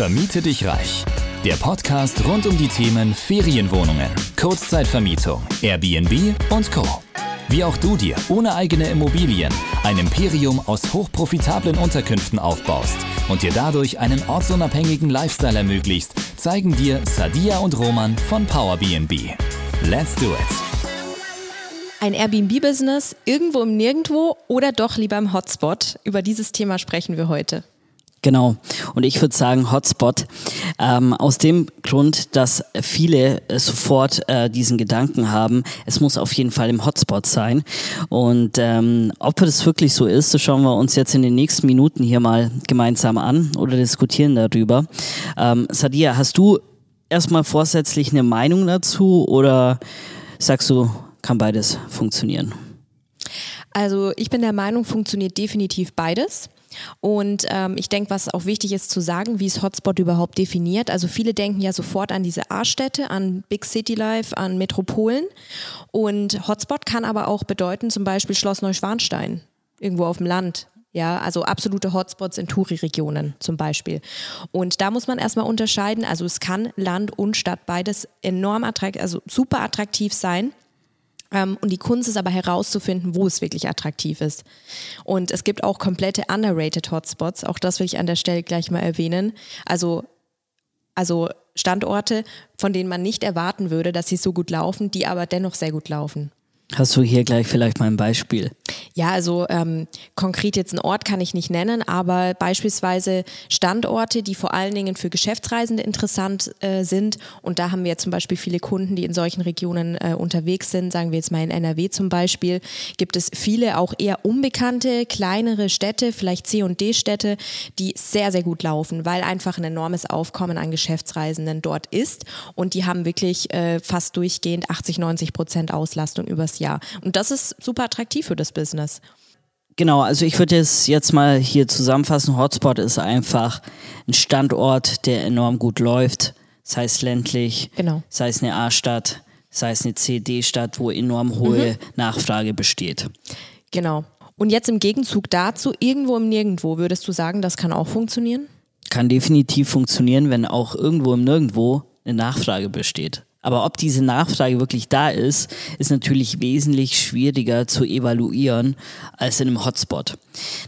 Vermiete dich reich. Der Podcast rund um die Themen Ferienwohnungen, Kurzzeitvermietung, Airbnb und Co. Wie auch du dir ohne eigene Immobilien ein Imperium aus hochprofitablen Unterkünften aufbaust und dir dadurch einen ortsunabhängigen Lifestyle ermöglicht, zeigen dir Sadia und Roman von PowerBnB. Let's do it! Ein Airbnb-Business irgendwo im Nirgendwo oder doch lieber im Hotspot? Über dieses Thema sprechen wir heute. Genau. Und ich würde sagen Hotspot. Ähm, aus dem Grund, dass viele äh, sofort äh, diesen Gedanken haben, es muss auf jeden Fall im Hotspot sein. Und ähm, ob das wirklich so ist, das schauen wir uns jetzt in den nächsten Minuten hier mal gemeinsam an oder diskutieren darüber. Ähm, Sadia, hast du erstmal vorsätzlich eine Meinung dazu oder sagst du, kann beides funktionieren? Also ich bin der Meinung, funktioniert definitiv beides. Und ähm, ich denke, was auch wichtig ist zu sagen, wie ist Hotspot überhaupt definiert. Also viele denken ja sofort an diese A-Städte, an Big City Life, an Metropolen. Und Hotspot kann aber auch bedeuten, zum Beispiel Schloss Neuschwanstein, irgendwo auf dem Land. Ja, also absolute Hotspots in Touri-Regionen zum Beispiel. Und da muss man erstmal unterscheiden. Also es kann Land und Stadt beides enorm attraktiv, also super attraktiv sein. Ähm, und die Kunst ist aber herauszufinden, wo es wirklich attraktiv ist. Und es gibt auch komplette underrated Hotspots. Auch das will ich an der Stelle gleich mal erwähnen. Also, also Standorte, von denen man nicht erwarten würde, dass sie so gut laufen, die aber dennoch sehr gut laufen. Hast du hier gleich vielleicht mal ein Beispiel? Ja, also ähm, konkret jetzt einen Ort kann ich nicht nennen, aber beispielsweise Standorte, die vor allen Dingen für Geschäftsreisende interessant äh, sind. Und da haben wir zum Beispiel viele Kunden, die in solchen Regionen äh, unterwegs sind. Sagen wir jetzt mal in NRW zum Beispiel, gibt es viele auch eher unbekannte, kleinere Städte, vielleicht C- und D-Städte, die sehr, sehr gut laufen, weil einfach ein enormes Aufkommen an Geschäftsreisenden dort ist. Und die haben wirklich äh, fast durchgehend 80, 90 Prozent Auslastung übers Jahr. Und das ist super attraktiv für das Business. Business. Genau, also ich würde es jetzt mal hier zusammenfassen. Hotspot ist einfach ein Standort, der enorm gut läuft, sei es ländlich, genau. sei es eine A-Stadt, sei es eine CD-Stadt, wo enorm hohe mhm. Nachfrage besteht. Genau. Und jetzt im Gegenzug dazu, irgendwo im Nirgendwo, würdest du sagen, das kann auch funktionieren? Kann definitiv funktionieren, wenn auch irgendwo im Nirgendwo eine Nachfrage besteht. Aber ob diese Nachfrage wirklich da ist, ist natürlich wesentlich schwieriger zu evaluieren als in einem Hotspot.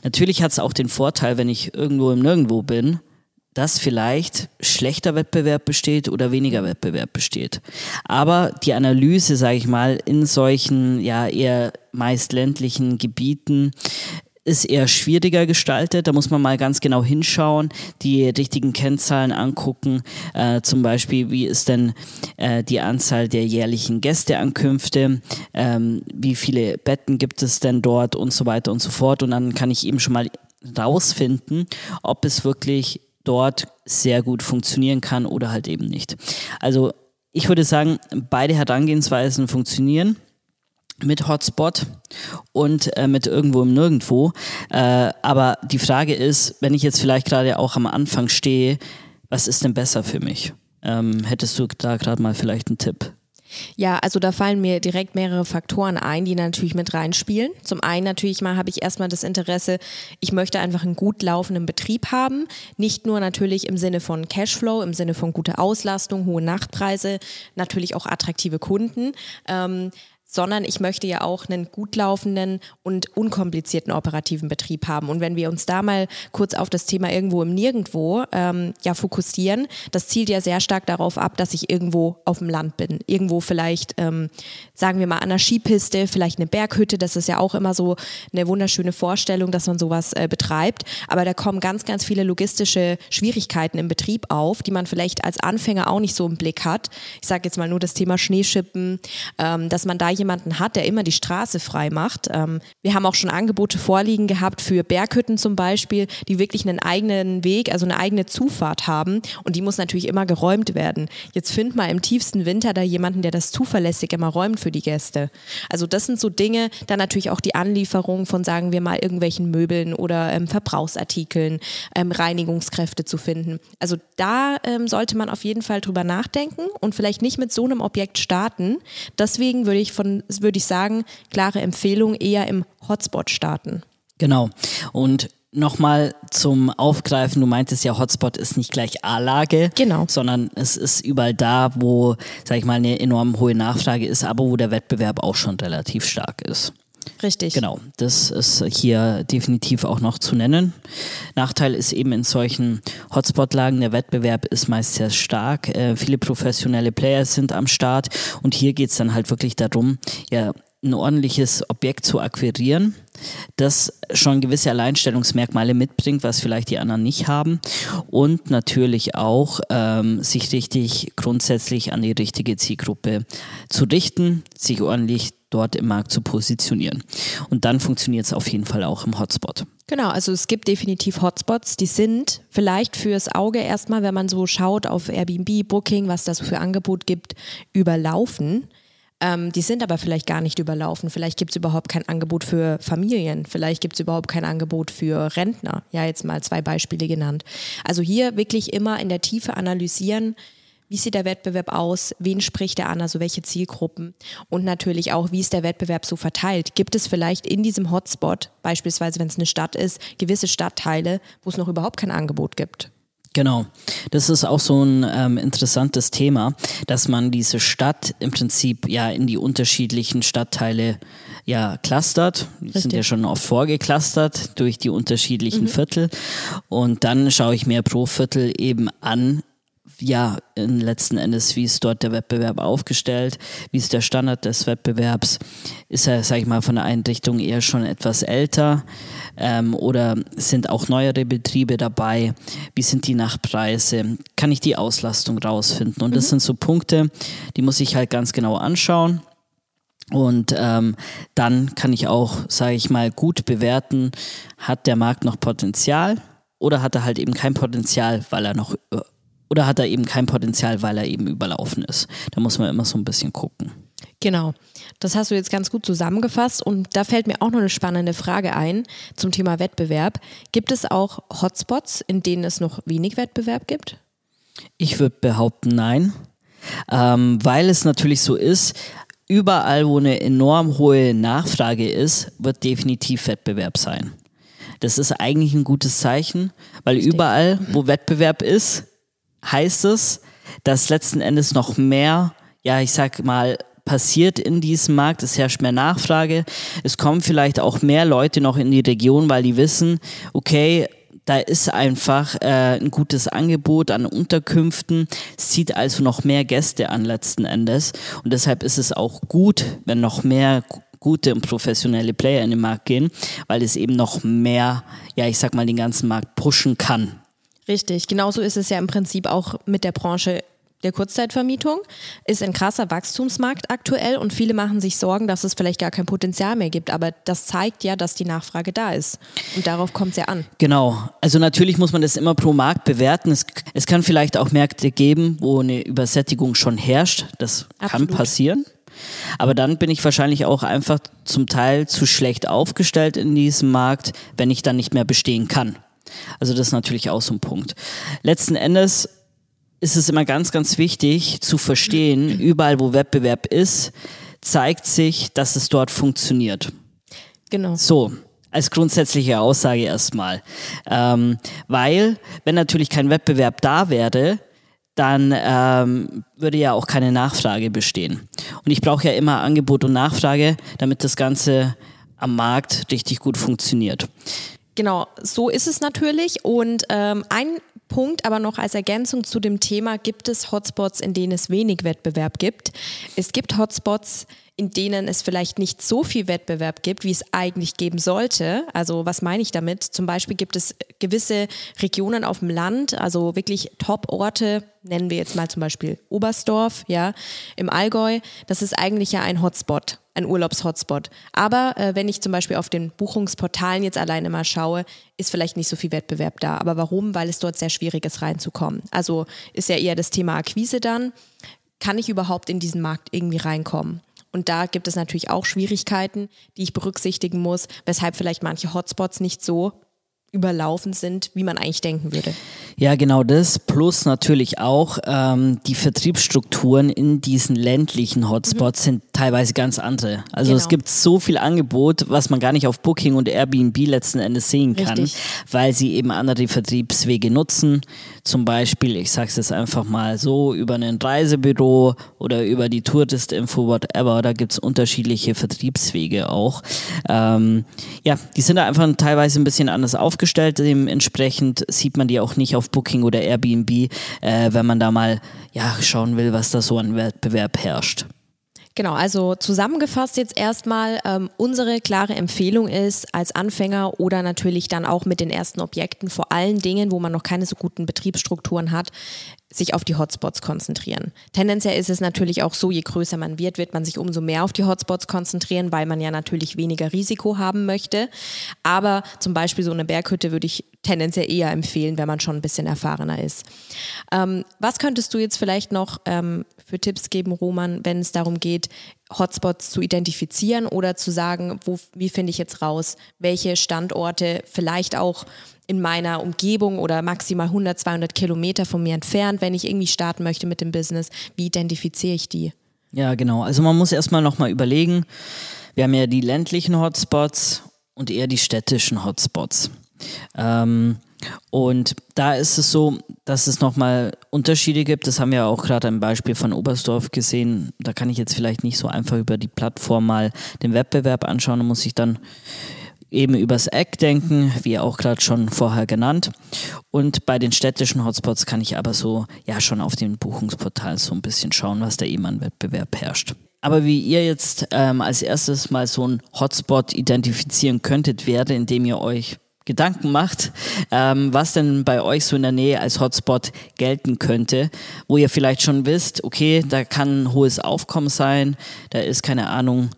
Natürlich hat es auch den Vorteil, wenn ich irgendwo im Nirgendwo bin, dass vielleicht schlechter Wettbewerb besteht oder weniger Wettbewerb besteht. Aber die Analyse, sage ich mal, in solchen ja eher meist ländlichen Gebieten ist eher schwieriger gestaltet. Da muss man mal ganz genau hinschauen, die richtigen Kennzahlen angucken. Äh, zum Beispiel, wie ist denn äh, die Anzahl der jährlichen Gästeankünfte? Ähm, wie viele Betten gibt es denn dort und so weiter und so fort. Und dann kann ich eben schon mal rausfinden, ob es wirklich dort sehr gut funktionieren kann oder halt eben nicht. Also ich würde sagen, beide Herangehensweisen funktionieren mit Hotspot und äh, mit irgendwo im Nirgendwo. Äh, aber die Frage ist, wenn ich jetzt vielleicht gerade auch am Anfang stehe, was ist denn besser für mich? Ähm, hättest du da gerade mal vielleicht einen Tipp? Ja, also da fallen mir direkt mehrere Faktoren ein, die natürlich mit reinspielen. Zum einen natürlich mal habe ich erstmal das Interesse, ich möchte einfach einen gut laufenden Betrieb haben. Nicht nur natürlich im Sinne von Cashflow, im Sinne von guter Auslastung, hohe Nachtpreise, natürlich auch attraktive Kunden. Ähm, sondern ich möchte ja auch einen gut laufenden und unkomplizierten operativen Betrieb haben. Und wenn wir uns da mal kurz auf das Thema irgendwo im Nirgendwo ähm, ja fokussieren, das zielt ja sehr stark darauf ab, dass ich irgendwo auf dem Land bin. Irgendwo vielleicht, ähm, sagen wir mal, an einer Skipiste, vielleicht eine Berghütte, das ist ja auch immer so eine wunderschöne Vorstellung, dass man sowas äh, betreibt. Aber da kommen ganz, ganz viele logistische Schwierigkeiten im Betrieb auf, die man vielleicht als Anfänger auch nicht so im Blick hat. Ich sage jetzt mal nur das Thema Schneeschippen, ähm, dass man da jemanden hat, der immer die Straße frei macht. Ähm, wir haben auch schon Angebote vorliegen gehabt für Berghütten zum Beispiel, die wirklich einen eigenen Weg, also eine eigene Zufahrt haben und die muss natürlich immer geräumt werden. Jetzt find mal im tiefsten Winter da jemanden, der das zuverlässig immer räumt für die Gäste. Also das sind so Dinge, dann natürlich auch die Anlieferung von, sagen wir mal, irgendwelchen Möbeln oder ähm, Verbrauchsartikeln, ähm, Reinigungskräfte zu finden. Also da ähm, sollte man auf jeden Fall drüber nachdenken und vielleicht nicht mit so einem Objekt starten. Deswegen würde ich von würde ich sagen, klare Empfehlung eher im Hotspot starten. Genau. Und Nochmal zum Aufgreifen, du meintest ja, Hotspot ist nicht gleich A-Lage, Genau. sondern es ist überall da, wo, sag ich mal, eine enorm hohe Nachfrage ist, aber wo der Wettbewerb auch schon relativ stark ist. Richtig. Genau, das ist hier definitiv auch noch zu nennen. Nachteil ist eben in solchen Hotspot-Lagen, der Wettbewerb ist meist sehr stark. Äh, viele professionelle Player sind am Start und hier geht es dann halt wirklich darum, ja, ein ordentliches Objekt zu akquirieren, das schon gewisse Alleinstellungsmerkmale mitbringt, was vielleicht die anderen nicht haben und natürlich auch ähm, sich richtig grundsätzlich an die richtige Zielgruppe zu richten, sich ordentlich dort im Markt zu positionieren. Und dann funktioniert es auf jeden Fall auch im Hotspot. Genau, also es gibt definitiv Hotspots, die sind vielleicht fürs Auge erstmal, wenn man so schaut auf Airbnb, Booking, was das für Angebot gibt, überlaufen. Ähm, die sind aber vielleicht gar nicht überlaufen. Vielleicht gibt es überhaupt kein Angebot für Familien. Vielleicht gibt es überhaupt kein Angebot für Rentner. Ja, jetzt mal zwei Beispiele genannt. Also hier wirklich immer in der Tiefe analysieren, wie sieht der Wettbewerb aus, wen spricht er an, also welche Zielgruppen und natürlich auch, wie ist der Wettbewerb so verteilt. Gibt es vielleicht in diesem Hotspot, beispielsweise wenn es eine Stadt ist, gewisse Stadtteile, wo es noch überhaupt kein Angebot gibt? Genau, das ist auch so ein ähm, interessantes Thema, dass man diese Stadt im Prinzip ja in die unterschiedlichen Stadtteile ja clustert. Die sind Richtig. ja schon oft vorgeclustert durch die unterschiedlichen Viertel. Und dann schaue ich mir pro Viertel eben an, ja, in letzten Endes, wie ist dort der Wettbewerb aufgestellt, wie ist der Standard des Wettbewerbs, ist er, sag ich mal, von der Einrichtung eher schon etwas älter? Ähm, oder sind auch neuere Betriebe dabei, wie sind die Nachpreise, kann ich die Auslastung rausfinden? Und das sind so Punkte, die muss ich halt ganz genau anschauen. Und ähm, dann kann ich auch, sage ich mal, gut bewerten, hat der Markt noch Potenzial oder hat er halt eben kein Potenzial, weil er noch äh, oder hat er eben kein Potenzial, weil er eben überlaufen ist. Da muss man immer so ein bisschen gucken. Genau, das hast du jetzt ganz gut zusammengefasst und da fällt mir auch noch eine spannende Frage ein zum Thema Wettbewerb. Gibt es auch Hotspots, in denen es noch wenig Wettbewerb gibt? Ich würde behaupten, nein, ähm, weil es natürlich so ist, überall, wo eine enorm hohe Nachfrage ist, wird definitiv Wettbewerb sein. Das ist eigentlich ein gutes Zeichen, weil überall, wo Wettbewerb ist, heißt es, dass letzten Endes noch mehr, ja, ich sag mal, passiert in diesem Markt. Es herrscht mehr Nachfrage. Es kommen vielleicht auch mehr Leute noch in die Region, weil die wissen, okay, da ist einfach äh, ein gutes Angebot an Unterkünften. Es zieht also noch mehr Gäste an letzten Endes. Und deshalb ist es auch gut, wenn noch mehr gute und professionelle Player in den Markt gehen, weil es eben noch mehr, ja, ich sag mal, den ganzen Markt pushen kann. Richtig, genauso ist es ja im Prinzip auch mit der Branche der Kurzzeitvermietung. Ist ein krasser Wachstumsmarkt aktuell und viele machen sich Sorgen, dass es vielleicht gar kein Potenzial mehr gibt. Aber das zeigt ja, dass die Nachfrage da ist. Und darauf kommt es ja an. Genau. Also natürlich muss man das immer pro Markt bewerten. Es, es kann vielleicht auch Märkte geben, wo eine Übersättigung schon herrscht. Das Absolut. kann passieren. Aber dann bin ich wahrscheinlich auch einfach zum Teil zu schlecht aufgestellt in diesem Markt, wenn ich dann nicht mehr bestehen kann. Also das ist natürlich auch so ein Punkt. Letzten Endes ist es immer ganz, ganz wichtig zu verstehen, überall wo Wettbewerb ist, zeigt sich, dass es dort funktioniert. Genau. So, als grundsätzliche Aussage erstmal. Ähm, weil, wenn natürlich kein Wettbewerb da wäre, dann ähm, würde ja auch keine Nachfrage bestehen. Und ich brauche ja immer Angebot und Nachfrage, damit das Ganze am Markt richtig gut funktioniert. Genau, so ist es natürlich. Und ähm, ein Punkt aber noch als Ergänzung zu dem Thema, gibt es Hotspots, in denen es wenig Wettbewerb gibt. Es gibt Hotspots, in denen es vielleicht nicht so viel Wettbewerb gibt, wie es eigentlich geben sollte. Also was meine ich damit? Zum Beispiel gibt es gewisse Regionen auf dem Land, also wirklich Top-Orte, nennen wir jetzt mal zum Beispiel Oberstdorf, ja, im Allgäu. Das ist eigentlich ja ein Hotspot ein Urlaubshotspot. Aber äh, wenn ich zum Beispiel auf den Buchungsportalen jetzt alleine mal schaue, ist vielleicht nicht so viel Wettbewerb da. Aber warum? Weil es dort sehr schwierig ist, reinzukommen. Also ist ja eher das Thema Akquise dann. Kann ich überhaupt in diesen Markt irgendwie reinkommen? Und da gibt es natürlich auch Schwierigkeiten, die ich berücksichtigen muss, weshalb vielleicht manche Hotspots nicht so überlaufen sind, wie man eigentlich denken würde. Ja, genau das. Plus natürlich auch ähm, die Vertriebsstrukturen in diesen ländlichen Hotspots mhm. sind teilweise ganz andere. Also genau. es gibt so viel Angebot, was man gar nicht auf Booking und Airbnb letzten Endes sehen kann, Richtig. weil sie eben andere Vertriebswege nutzen. Zum Beispiel, ich sage es jetzt einfach mal so, über ein Reisebüro oder über die Tourist-Info, whatever. Da gibt es unterschiedliche Vertriebswege auch. Ähm, ja, die sind da einfach teilweise ein bisschen anders aufgestellt. Dementsprechend sieht man die auch nicht auf Booking oder Airbnb, äh, wenn man da mal ja, schauen will, was da so an Wettbewerb herrscht. Genau, also zusammengefasst jetzt erstmal, ähm, unsere klare Empfehlung ist, als Anfänger oder natürlich dann auch mit den ersten Objekten, vor allen Dingen, wo man noch keine so guten Betriebsstrukturen hat, sich auf die Hotspots konzentrieren. Tendenziell ist es natürlich auch so, je größer man wird, wird man sich umso mehr auf die Hotspots konzentrieren, weil man ja natürlich weniger Risiko haben möchte. Aber zum Beispiel so eine Berghütte würde ich tendenziell eher empfehlen, wenn man schon ein bisschen erfahrener ist. Ähm, was könntest du jetzt vielleicht noch ähm, für Tipps geben, Roman, wenn es darum geht, Hotspots zu identifizieren oder zu sagen, wo, wie finde ich jetzt raus, welche Standorte vielleicht auch in meiner Umgebung oder maximal 100, 200 Kilometer von mir entfernt, wenn ich irgendwie starten möchte mit dem Business, wie identifiziere ich die? Ja, genau. Also man muss erstmal nochmal überlegen, wir haben ja die ländlichen Hotspots und eher die städtischen Hotspots. Ähm, und da ist es so, dass es nochmal Unterschiede gibt. Das haben wir auch gerade am Beispiel von Oberstdorf gesehen. Da kann ich jetzt vielleicht nicht so einfach über die Plattform mal den Wettbewerb anschauen. Da muss ich dann eben übers Eck denken, wie auch gerade schon vorher genannt. Und bei den städtischen Hotspots kann ich aber so ja schon auf den Buchungsportalen so ein bisschen schauen, was da eben an Wettbewerb herrscht. Aber wie ihr jetzt ähm, als erstes mal so einen Hotspot identifizieren könntet, wäre, indem ihr euch Gedanken macht, ähm, was denn bei euch so in der Nähe als Hotspot gelten könnte, wo ihr vielleicht schon wisst, okay, da kann ein hohes Aufkommen sein, da ist keine Ahnung,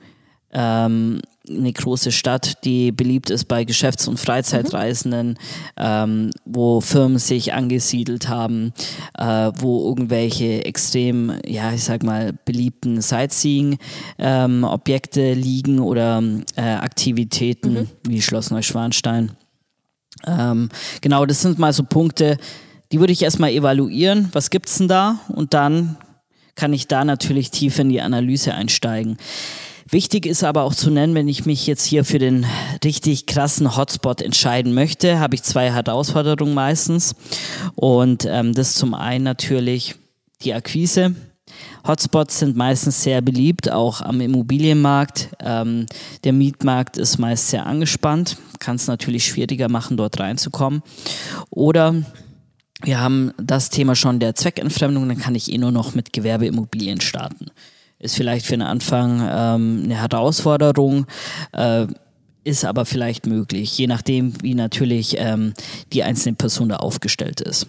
ähm, eine große Stadt, die beliebt ist bei Geschäfts- und Freizeitreisenden, mhm. ähm, wo Firmen sich angesiedelt haben, äh, wo irgendwelche extrem, ja, ich sag mal, beliebten Sightseeing-Objekte ähm, liegen oder äh, Aktivitäten mhm. wie Schloss Neuschwanstein. Ähm, genau, das sind mal so Punkte, die würde ich erstmal evaluieren. Was gibt's denn da? Und dann kann ich da natürlich tief in die Analyse einsteigen. Wichtig ist aber auch zu nennen, wenn ich mich jetzt hier für den richtig krassen Hotspot entscheiden möchte, habe ich zwei Herausforderungen meistens. Und ähm, das zum einen natürlich die Akquise. Hotspots sind meistens sehr beliebt, auch am Immobilienmarkt. Ähm, der Mietmarkt ist meist sehr angespannt, kann es natürlich schwieriger machen, dort reinzukommen. Oder wir haben das Thema schon der Zweckentfremdung, dann kann ich eh nur noch mit Gewerbeimmobilien starten. Ist vielleicht für den Anfang ähm, eine Herausforderung. Äh, ist aber vielleicht möglich, je nachdem, wie natürlich ähm, die einzelne Person da aufgestellt ist.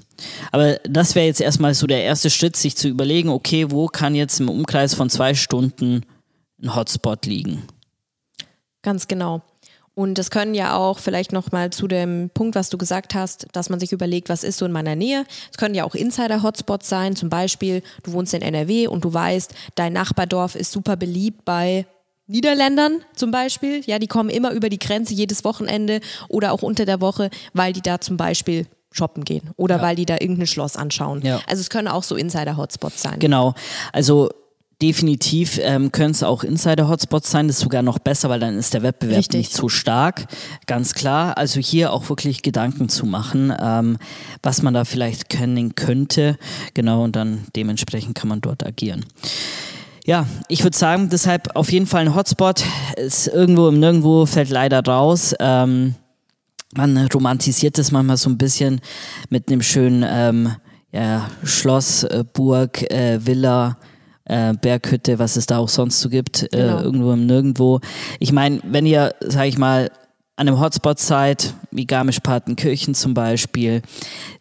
Aber das wäre jetzt erstmal so der erste Schritt, sich zu überlegen, okay, wo kann jetzt im Umkreis von zwei Stunden ein Hotspot liegen? Ganz genau. Und das können ja auch vielleicht nochmal zu dem Punkt, was du gesagt hast, dass man sich überlegt, was ist so in meiner Nähe. Es können ja auch Insider-Hotspots sein. Zum Beispiel, du wohnst in NRW und du weißt, dein Nachbardorf ist super beliebt bei Niederländern zum Beispiel, ja, die kommen immer über die Grenze jedes Wochenende oder auch unter der Woche, weil die da zum Beispiel shoppen gehen oder ja. weil die da irgendein Schloss anschauen. Ja. Also es können auch so Insider-Hotspots sein. Genau. Also definitiv ähm, können es auch Insider-Hotspots sein. Das ist sogar noch besser, weil dann ist der Wettbewerb Richtig. nicht so stark. Ganz klar. Also hier auch wirklich Gedanken zu machen, ähm, was man da vielleicht können könnte. Genau, und dann dementsprechend kann man dort agieren. Ja, ich würde sagen, deshalb auf jeden Fall ein Hotspot. Ist irgendwo im Nirgendwo fällt leider raus. Ähm, man romantisiert das manchmal so ein bisschen mit einem schönen ähm, ja, Schloss, äh, Burg, äh, Villa, äh, Berghütte, was es da auch sonst so gibt, äh, genau. irgendwo im Nirgendwo. Ich meine, wenn ihr, sag ich mal, an einem Hotspot seid, wie Garmisch-Partenkirchen zum Beispiel,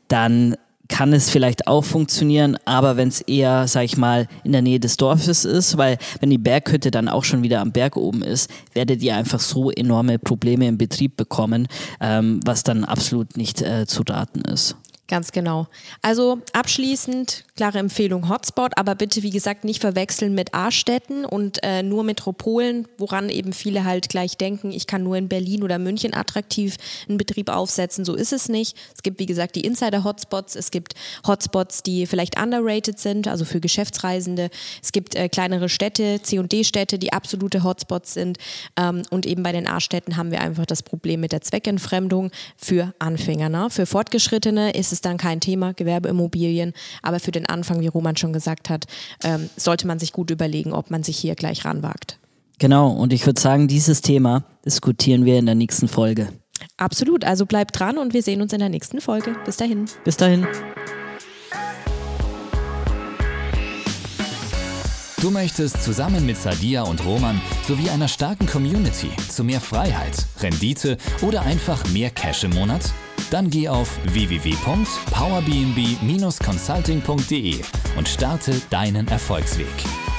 dann kann es vielleicht auch funktionieren, aber wenn es eher, sag ich mal, in der Nähe des Dorfes ist, weil wenn die Berghütte dann auch schon wieder am Berg oben ist, werdet ihr einfach so enorme Probleme im Betrieb bekommen, ähm, was dann absolut nicht äh, zu raten ist. Ganz genau. Also abschließend klare Empfehlung Hotspot, aber bitte wie gesagt nicht verwechseln mit A-Städten und äh, nur Metropolen, woran eben viele halt gleich denken, ich kann nur in Berlin oder München attraktiv einen Betrieb aufsetzen. So ist es nicht. Es gibt wie gesagt die Insider-Hotspots, es gibt Hotspots, die vielleicht underrated sind, also für Geschäftsreisende. Es gibt äh, kleinere Städte, C&D-Städte, die absolute Hotspots sind ähm, und eben bei den A-Städten haben wir einfach das Problem mit der Zweckentfremdung für Anfänger. Ne? Für Fortgeschrittene ist es dann kein Thema, Gewerbeimmobilien. Aber für den Anfang, wie Roman schon gesagt hat, ähm, sollte man sich gut überlegen, ob man sich hier gleich ranwagt. Genau, und ich würde sagen, dieses Thema diskutieren wir in der nächsten Folge. Absolut, also bleibt dran und wir sehen uns in der nächsten Folge. Bis dahin. Bis dahin. Du möchtest zusammen mit Sadia und Roman sowie einer starken Community zu mehr Freiheit, Rendite oder einfach mehr Cash im Monat? Dann geh auf www.powerbnb-consulting.de und starte deinen Erfolgsweg.